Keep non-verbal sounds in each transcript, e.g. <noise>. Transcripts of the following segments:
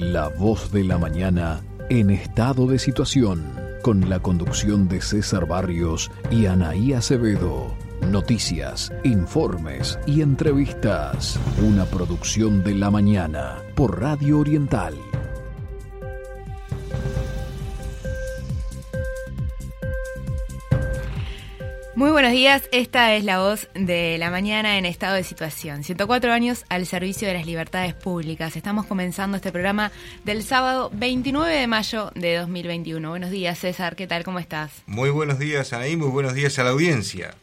La voz de la mañana en estado de situación, con la conducción de César Barrios y Anaí Acevedo. Noticias, informes y entrevistas. Una producción de la mañana por Radio Oriental. Muy buenos días, esta es la voz de la mañana en estado de situación. 104 años al servicio de las libertades públicas. Estamos comenzando este programa del sábado 29 de mayo de 2021. Buenos días, César, ¿qué tal? ¿Cómo estás? Muy buenos días, Anaí, muy buenos días a la audiencia.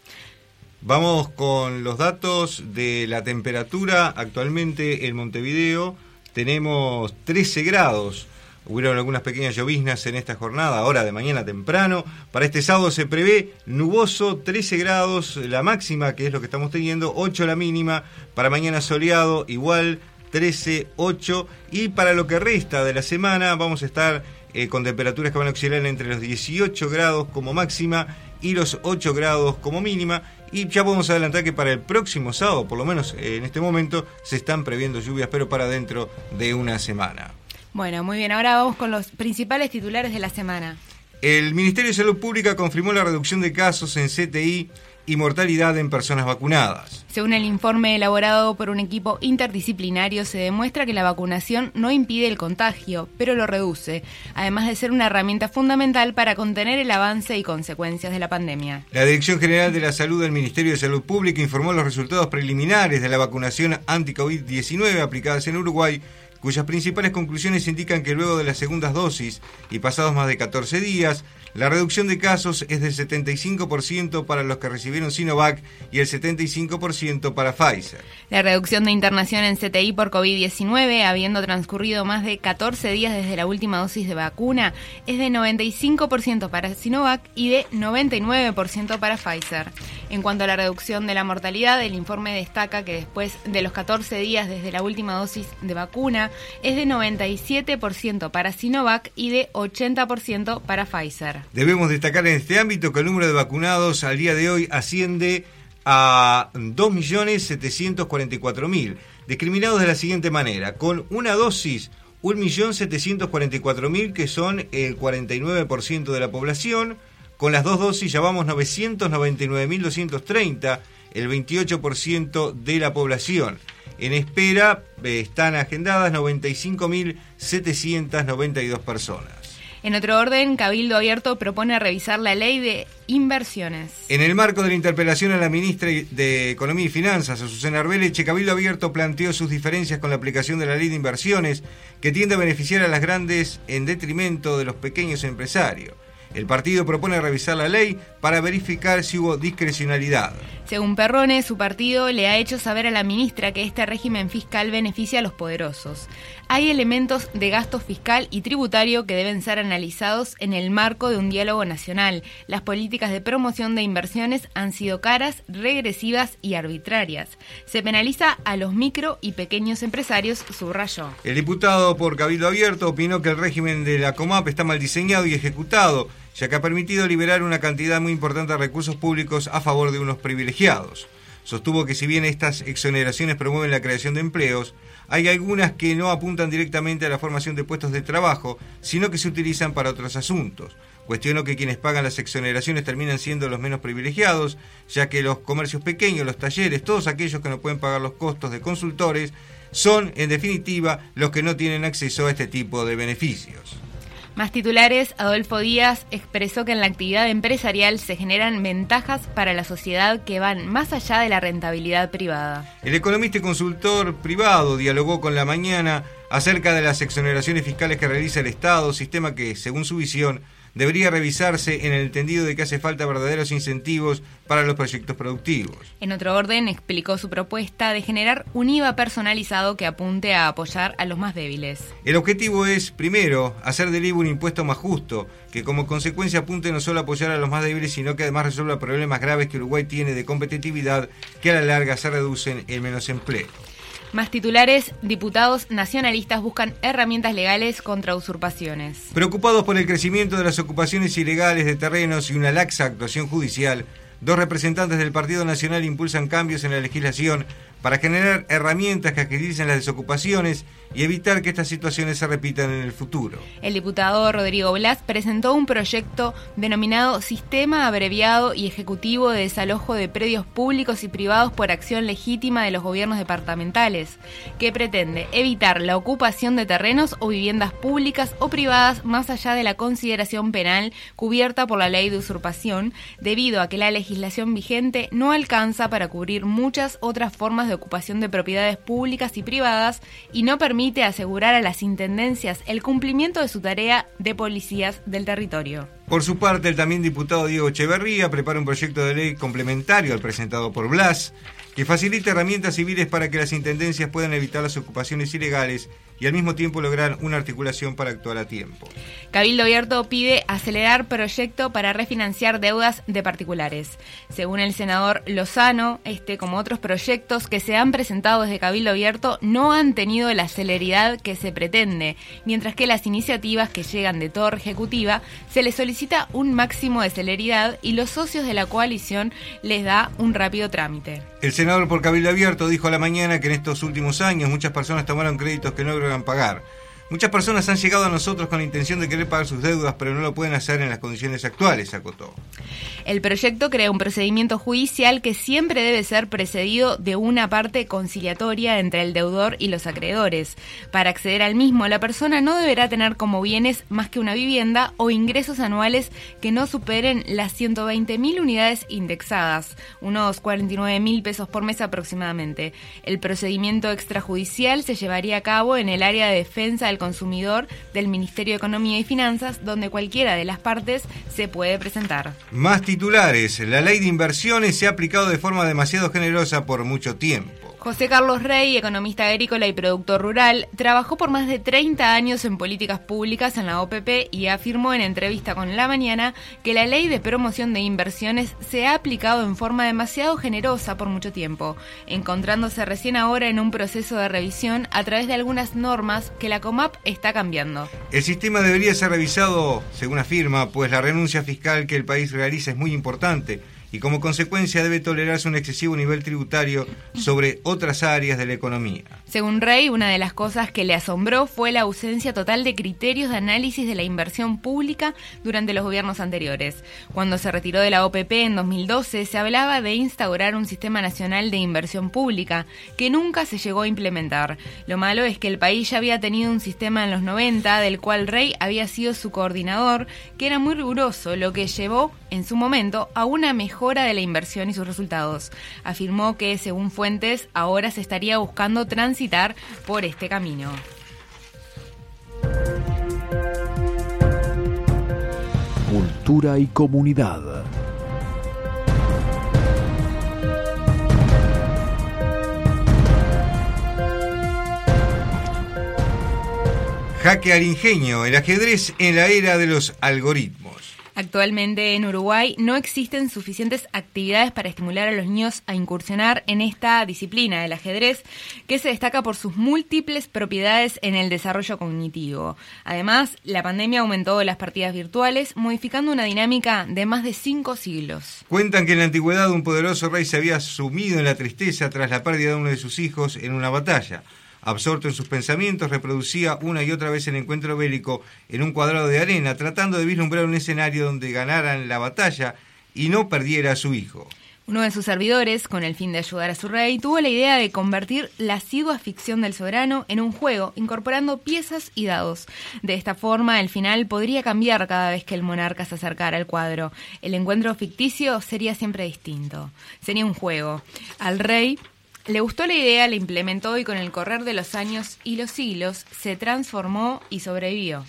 Vamos con los datos de la temperatura. Actualmente en Montevideo tenemos 13 grados. Hubieron algunas pequeñas lloviznas en esta jornada, ahora de mañana temprano. Para este sábado se prevé nuboso, 13 grados la máxima, que es lo que estamos teniendo, 8 la mínima. Para mañana soleado, igual, 13, 8. Y para lo que resta de la semana, vamos a estar eh, con temperaturas que van a oscilar entre los 18 grados como máxima y los 8 grados como mínima. Y ya podemos adelantar que para el próximo sábado, por lo menos en este momento, se están previendo lluvias, pero para dentro de una semana. Bueno, muy bien. Ahora vamos con los principales titulares de la semana. El Ministerio de Salud Pública confirmó la reducción de casos en CTI y mortalidad en personas vacunadas. Según el informe elaborado por un equipo interdisciplinario, se demuestra que la vacunación no impide el contagio, pero lo reduce, además de ser una herramienta fundamental para contener el avance y consecuencias de la pandemia. La Dirección General de la Salud del Ministerio de Salud Pública informó los resultados preliminares de la vacunación anti-COVID-19 aplicadas en Uruguay cuyas principales conclusiones indican que luego de las segundas dosis y pasados más de 14 días, la reducción de casos es del 75% para los que recibieron Sinovac y el 75% para Pfizer. La reducción de internación en CTI por COVID-19, habiendo transcurrido más de 14 días desde la última dosis de vacuna, es de 95% para Sinovac y de 99% para Pfizer. En cuanto a la reducción de la mortalidad, el informe destaca que después de los 14 días desde la última dosis de vacuna, es de 97% para Sinovac y de 80% para Pfizer. Debemos destacar en este ámbito que el número de vacunados al día de hoy asciende a 2.744.000, discriminados de la siguiente manera, con una dosis 1.744.000 que son el 49% de la población, con las dos dosis ya vamos 999.230, el 28% de la población. En espera eh, están agendadas 95.792 personas. En otro orden, Cabildo Abierto propone revisar la ley de inversiones. En el marco de la interpelación a la ministra de Economía y Finanzas, Azucena Arbeleche, Cabildo Abierto planteó sus diferencias con la aplicación de la ley de inversiones, que tiende a beneficiar a las grandes en detrimento de los pequeños empresarios. El partido propone revisar la ley para verificar si hubo discrecionalidad. Según Perrone, su partido le ha hecho saber a la ministra que este régimen fiscal beneficia a los poderosos. Hay elementos de gasto fiscal y tributario que deben ser analizados en el marco de un diálogo nacional. Las políticas de promoción de inversiones han sido caras, regresivas y arbitrarias. Se penaliza a los micro y pequeños empresarios, subrayó. El diputado por Cabildo Abierto opinó que el régimen de la COMAP está mal diseñado y ejecutado ya que ha permitido liberar una cantidad muy importante de recursos públicos a favor de unos privilegiados. Sostuvo que si bien estas exoneraciones promueven la creación de empleos, hay algunas que no apuntan directamente a la formación de puestos de trabajo, sino que se utilizan para otros asuntos. Cuestionó que quienes pagan las exoneraciones terminan siendo los menos privilegiados, ya que los comercios pequeños, los talleres, todos aquellos que no pueden pagar los costos de consultores, son, en definitiva, los que no tienen acceso a este tipo de beneficios. Más titulares, Adolfo Díaz expresó que en la actividad empresarial se generan ventajas para la sociedad que van más allá de la rentabilidad privada. El economista y consultor privado dialogó con la mañana acerca de las exoneraciones fiscales que realiza el Estado, sistema que, según su visión, debería revisarse en el entendido de que hace falta verdaderos incentivos para los proyectos productivos. En otro orden, explicó su propuesta de generar un IVA personalizado que apunte a apoyar a los más débiles. El objetivo es, primero, hacer del IVA un impuesto más justo, que como consecuencia apunte no solo a apoyar a los más débiles, sino que además resuelva problemas graves que Uruguay tiene de competitividad que a la larga se reducen en menos empleo. Más titulares, diputados nacionalistas buscan herramientas legales contra usurpaciones. Preocupados por el crecimiento de las ocupaciones ilegales de terrenos y una laxa actuación judicial, dos representantes del Partido Nacional impulsan cambios en la legislación para generar herramientas que agilicen las desocupaciones y evitar que estas situaciones se repitan en el futuro. El diputado Rodrigo Blas presentó un proyecto denominado Sistema Abreviado y Ejecutivo de Desalojo de Predios Públicos y Privados por Acción Legítima de los Gobiernos Departamentales, que pretende evitar la ocupación de terrenos o viviendas públicas o privadas más allá de la consideración penal cubierta por la ley de usurpación, debido a que la legislación vigente no alcanza para cubrir muchas otras formas de ocupación de propiedades públicas y privadas y no permite asegurar a las intendencias el cumplimiento de su tarea de policías del territorio. Por su parte, el también diputado Diego Echeverría prepara un proyecto de ley complementario al presentado por Blas, que facilite herramientas civiles para que las intendencias puedan evitar las ocupaciones ilegales y al mismo tiempo lograr una articulación para actuar a tiempo. Cabildo Abierto pide acelerar proyecto para refinanciar deudas de particulares. Según el senador Lozano, este como otros proyectos que se han presentado desde Cabildo Abierto no han tenido la celeridad que se pretende, mientras que las iniciativas que llegan de torre ejecutiva se les solicita un máximo de celeridad y los socios de la coalición les da un rápido trámite. El senador por Cabildo Abierto dijo a la mañana que en estos últimos años muchas personas tomaron créditos que no logran pagar. Muchas personas han llegado a nosotros con la intención de querer pagar sus deudas, pero no lo pueden hacer en las condiciones actuales, acotó. El proyecto crea un procedimiento judicial que siempre debe ser precedido de una parte conciliatoria entre el deudor y los acreedores. Para acceder al mismo, la persona no deberá tener como bienes más que una vivienda o ingresos anuales que no superen las 120.000 unidades indexadas, unos 49.000 pesos por mes aproximadamente. El procedimiento extrajudicial se llevaría a cabo en el área de defensa del consumidor del Ministerio de Economía y Finanzas, donde cualquiera de las partes se puede presentar. Más titulares. La ley de inversiones se ha aplicado de forma demasiado generosa por mucho tiempo. José Carlos Rey, economista agrícola y productor rural, trabajó por más de 30 años en políticas públicas en la OPP y afirmó en entrevista con La Mañana que la ley de promoción de inversiones se ha aplicado en forma demasiado generosa por mucho tiempo, encontrándose recién ahora en un proceso de revisión a través de algunas normas que la COMAP está cambiando. El sistema debería ser revisado, según afirma, pues la renuncia fiscal que el país realiza es muy importante y como consecuencia debe tolerarse un excesivo nivel tributario sobre otras áreas de la economía. Según Rey, una de las cosas que le asombró fue la ausencia total de criterios de análisis de la inversión pública durante los gobiernos anteriores. Cuando se retiró de la OPP en 2012, se hablaba de instaurar un sistema nacional de inversión pública, que nunca se llegó a implementar. Lo malo es que el país ya había tenido un sistema en los 90, del cual Rey había sido su coordinador, que era muy riguroso, lo que llevó, en su momento, a una mejor de la inversión y sus resultados. Afirmó que, según fuentes, ahora se estaría buscando transitar por este camino. Cultura y comunidad. Jaque al ingenio, el ajedrez en la era de los algoritmos. Actualmente en Uruguay no existen suficientes actividades para estimular a los niños a incursionar en esta disciplina del ajedrez, que se destaca por sus múltiples propiedades en el desarrollo cognitivo. Además, la pandemia aumentó las partidas virtuales, modificando una dinámica de más de cinco siglos. Cuentan que en la antigüedad un poderoso rey se había sumido en la tristeza tras la pérdida de uno de sus hijos en una batalla. Absorto en sus pensamientos, reproducía una y otra vez el encuentro bélico en un cuadrado de arena, tratando de vislumbrar un escenario donde ganaran la batalla y no perdiera a su hijo. Uno de sus servidores, con el fin de ayudar a su rey, tuvo la idea de convertir la asidua ficción del soberano en un juego, incorporando piezas y dados. De esta forma, el final podría cambiar cada vez que el monarca se acercara al cuadro. El encuentro ficticio sería siempre distinto. Sería un juego. Al rey le gustó la idea, la implementó y con el correr de los años y los siglos se transformó y sobrevivió.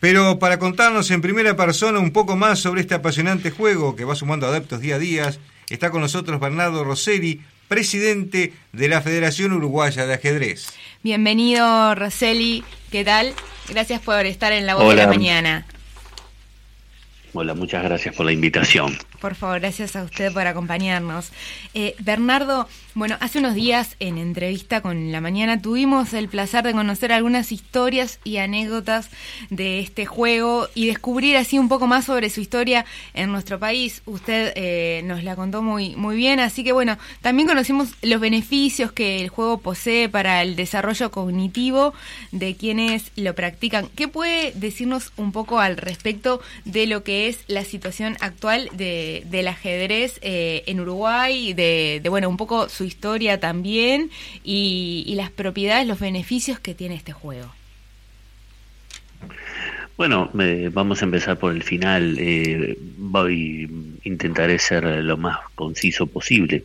Pero para contarnos en primera persona un poco más sobre este apasionante juego que va sumando adeptos día a día, está con nosotros Bernardo Rosselli, presidente de la Federación Uruguaya de Ajedrez. Bienvenido Rosselli, ¿qué tal? Gracias por estar en la voz de la mañana. Hola, muchas gracias por la invitación. Por favor, gracias a usted por acompañarnos. Eh, Bernardo, bueno, hace unos días en entrevista con La Mañana tuvimos el placer de conocer algunas historias y anécdotas de este juego y descubrir así un poco más sobre su historia en nuestro país. Usted eh, nos la contó muy, muy bien, así que bueno, también conocimos los beneficios que el juego posee para el desarrollo cognitivo de quienes lo practican. ¿Qué puede decirnos un poco al respecto de lo que es la situación actual de del ajedrez eh, en Uruguay, de, bueno, un poco su historia también y, las propiedades, los beneficios que tiene este juego. Bueno, vamos a empezar por el final. Eh, voy intentaré ser lo más conciso posible.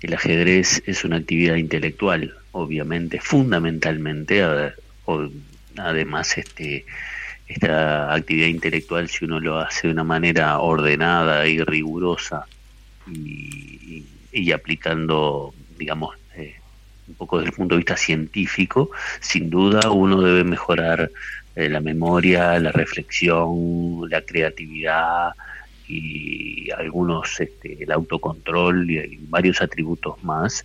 El ajedrez es una actividad intelectual, obviamente, fundamentalmente. además, este esta actividad intelectual, si uno lo hace de una manera ordenada y rigurosa y, aplicando, digamos, eh, un poco desde el punto de vista científico, sin duda uno debe mejorar eh, la memoria, la reflexión, la creatividad y algunos, este, el autocontrol y, varios atributos más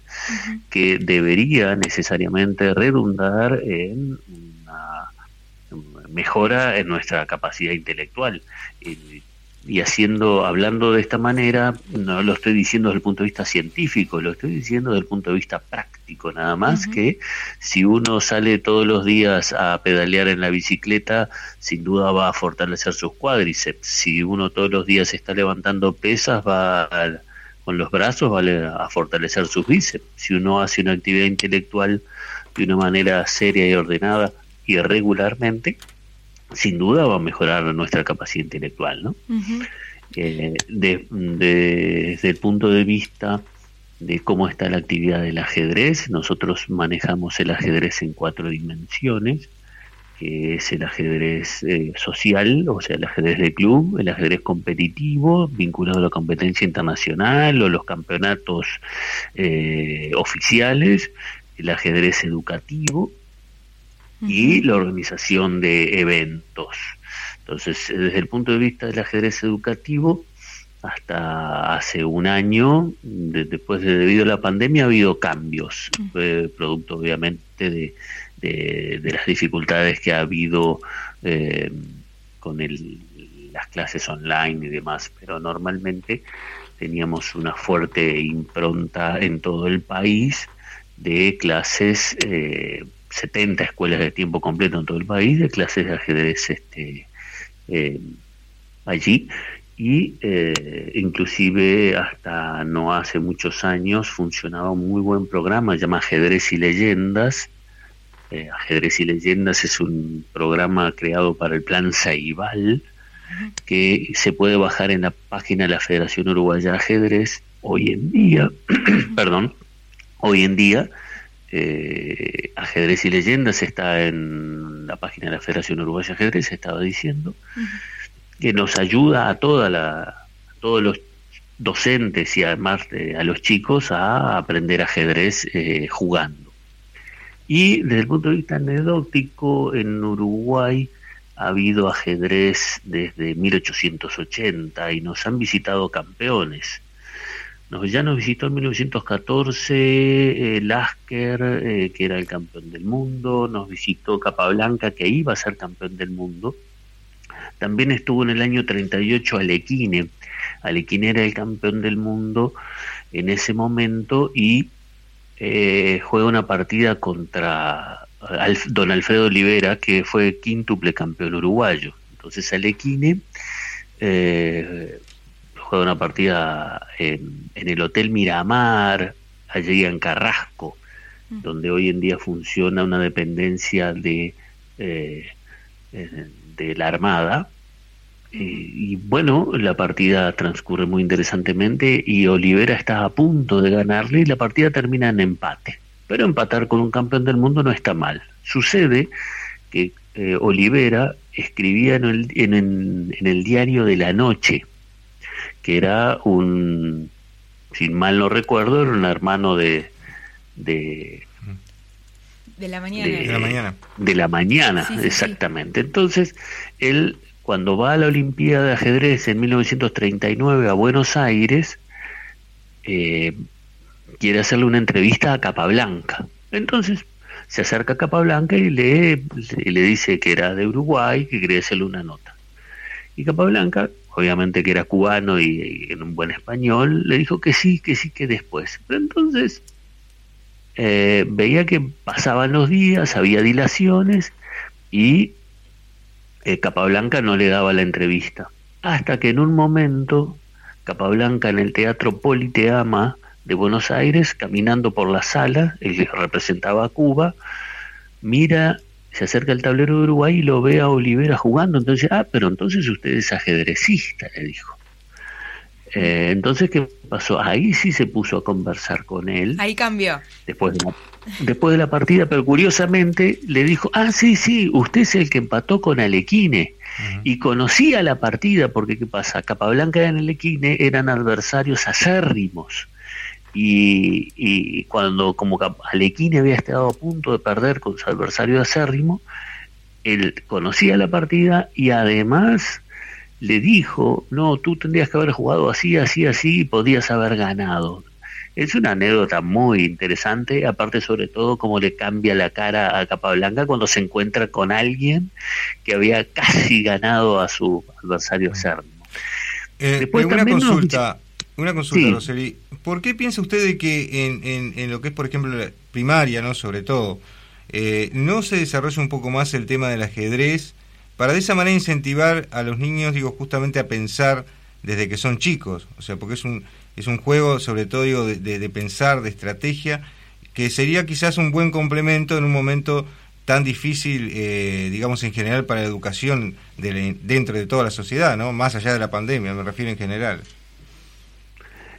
que debería necesariamente redundar en mejora en nuestra capacidad intelectual. y haciendo, hablando de esta manera, no lo estoy diciendo desde el punto de vista científico, lo estoy diciendo desde el punto de vista práctico, nada más que si uno sale todos los días a pedalear en la bicicleta, sin duda va a fortalecer sus cuádriceps. Si uno todos los días está levantando pesas, va con los brazos va a fortalecer sus bíceps. Si uno hace una actividad intelectual de una manera seria y ordenada y regularmente, sin duda va a mejorar nuestra capacidad intelectual, ¿no? Eh, desde el punto de vista de cómo está la actividad del ajedrez, nosotros manejamos el ajedrez en cuatro dimensiones, que es el ajedrez eh, social, o sea, el ajedrez de club, el ajedrez competitivo, vinculado a la competencia internacional o los campeonatos eh, oficiales, el ajedrez educativo, y la organización de eventos. Entonces, desde el punto de vista del ajedrez educativo, hasta hace un año, después de debido a la pandemia, ha habido cambios, eh, producto obviamente de, de, las dificultades que ha habido eh, con el, las clases online y demás, pero normalmente teníamos una fuerte impronta en todo el país de clases eh, 70 escuelas de tiempo completo en todo el país de clases de ajedrez este, eh, allí y eh, inclusive hasta no hace muchos años funcionaba un muy buen programa llamado Ajedrez y Leyendas. Eh, ajedrez y Leyendas es un programa creado para el plan Saibal que se puede bajar en la página de la Federación Uruguaya de Ajedrez hoy en día, <clears throat> perdón, hoy en día eh, ajedrez y leyendas está en la página de la Federación Uruguaya de Ajedrez, estaba diciendo, que nos ayuda a toda la, todos los docentes y además a los chicos a aprender ajedrez eh, jugando. Y desde el punto de vista anecdótico, en Uruguay ha habido ajedrez desde 1880 y nos han visitado campeones ya nos visitó en 1914 eh, Lasker, eh, que era el campeón del mundo, nos visitó Capablanca, que iba a ser campeón del mundo. También estuvo en el año 38 Alequine. Alequine era el campeón del mundo en ese momento y eh, juega una partida contra don Alfredo Olivera, que fue quíntuple campeón uruguayo. Entonces Alequine eh, juega una partida en, el Hotel Miramar, allí en Carrasco, mm. donde hoy en día funciona una dependencia de, eh, eh, de la Armada. y bueno, la partida transcurre muy interesantemente y Olivera está a punto de ganarle y la partida termina en empate. Pero empatar con un campeón del mundo no está mal. Sucede que eh, Olivera escribía en el, en el diario de la noche, que era un, sin mal no recuerdo, era un hermano de... De, de la mañana. De, la mañana. De la mañana, exactamente. Entonces, él cuando va a la Olimpiada de ajedrez en 1939 a Buenos Aires, eh, quiere hacerle una entrevista a Capablanca. Entonces se acerca a Capablanca y le, le dice que era de Uruguay, que quería hacerle una nota. Y Capablanca, obviamente que era cubano y, en un buen español, le dijo que sí, que sí, que después. Pero entonces eh, veía que pasaban los días, había dilaciones y eh, Capablanca no le daba la entrevista. Hasta que en un momento Capablanca en el Teatro Politeama de Buenos Aires, caminando por la sala, él representaba a Cuba, mira, se acerca al tablero de Uruguay y lo ve a Olivera jugando, entonces, ah, pero entonces usted es ajedrecista, le dijo. Eh, entonces, ¿qué pasó? Ahí sí se puso a conversar con él. Ahí cambió. Después de la, después de la partida, pero curiosamente le dijo, ah, sí, sí, usted es el que empató con Alequine. Y conocía la partida, porque ¿qué pasa? Capablanca y Alequine eran adversarios acérrimos y, cuando como Alequine había estado a punto de perder con su adversario acérrimo, él conocía la partida y además le dijo, no, tú tendrías que haber jugado así, así, así y podías haber ganado. Es una anécdota muy interesante, aparte sobre todo cómo le cambia la cara a Capablanca cuando se encuentra con alguien que había <laughs> casi ganado a su adversario acérrimo. Eh, Después una consulta, una consulta, Roseli. ¿Por qué piensa usted de que en, en, lo que es, por ejemplo, la primaria, no sobre todo, eh, no se desarrolla un poco más el tema del ajedrez para de esa manera incentivar a los niños, digo, justamente a pensar desde que son chicos? O sea, porque es un, es un juego, sobre todo, digo, de, pensar, de estrategia, que sería quizás un buen complemento en un momento tan difícil, eh, digamos, en general para la educación dentro de toda la sociedad, ¿no? Más allá de la pandemia, me refiero en general.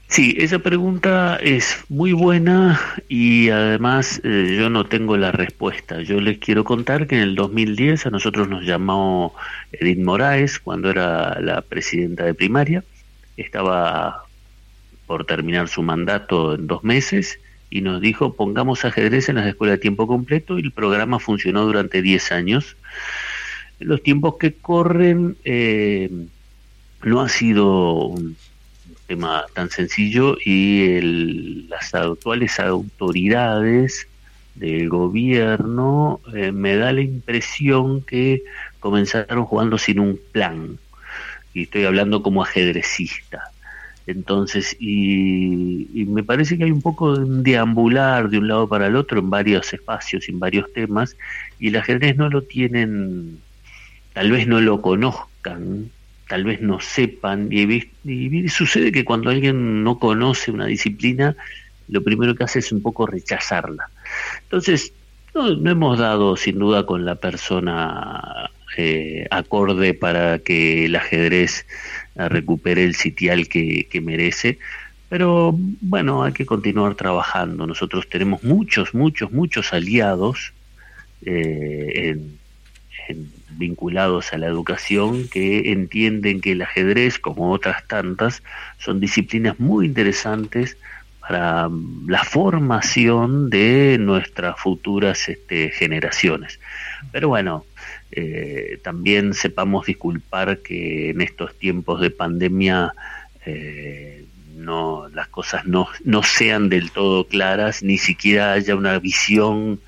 Sí, esa pregunta es muy buena y además eh, yo no tengo la respuesta. Yo les quiero contar que en el 2010 a nosotros nos llamó Edith Moraes cuando era la presidenta de primaria. Estaba por terminar su mandato en dos meses y nos dijo pongamos ajedrez en las escuelas de tiempo completo y el programa funcionó durante 10 años. Los tiempos que corren eh, no ha sido un tema tan sencillo y las actuales autoridades del gobierno eh, me da la impresión que comenzaron jugando sin un plan. Y estoy hablando como ajedrecista. Entonces y, y, me parece que hay un poco de deambular de un lado para el otro en varios espacios en varios temas y el ajedrez no lo tienen tal vez no lo conozcan tal vez no sepan, y, sucede que cuando alguien no conoce una disciplina, lo primero que hace es un poco rechazarla. Entonces, no, hemos dado sin duda con la persona eh, acorde para que el ajedrez eh, recupere el sitial que, merece, pero bueno, hay que continuar trabajando. Nosotros tenemos muchos, muchos, muchos aliados eh, en vinculados a la educación que entienden que el ajedrez, como otras tantas, son disciplinas muy interesantes para mm, la formación de nuestras futuras este, generaciones. Pero bueno, eh, también sepamos disculpar que en estos tiempos de pandemia eh, no, las cosas no, no sean del todo claras, ni siquiera haya una visión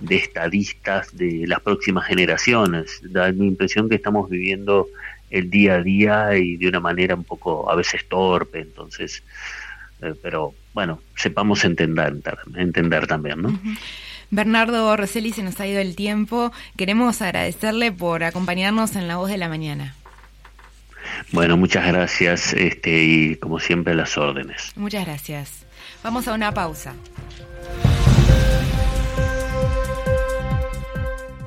de estadistas de las próximas generaciones. Da mi impresión que estamos viviendo el día a día y de una manera un poco a veces torpe, entonces, eh, pero bueno, sepamos entender, entender también, ¿no? Bernardo Rosselli, se nos ha ido el tiempo. Queremos agradecerle por acompañarnos en La Voz de la Mañana. Bueno, muchas gracias este, y como siempre las órdenes. Muchas gracias. Vamos a una pausa.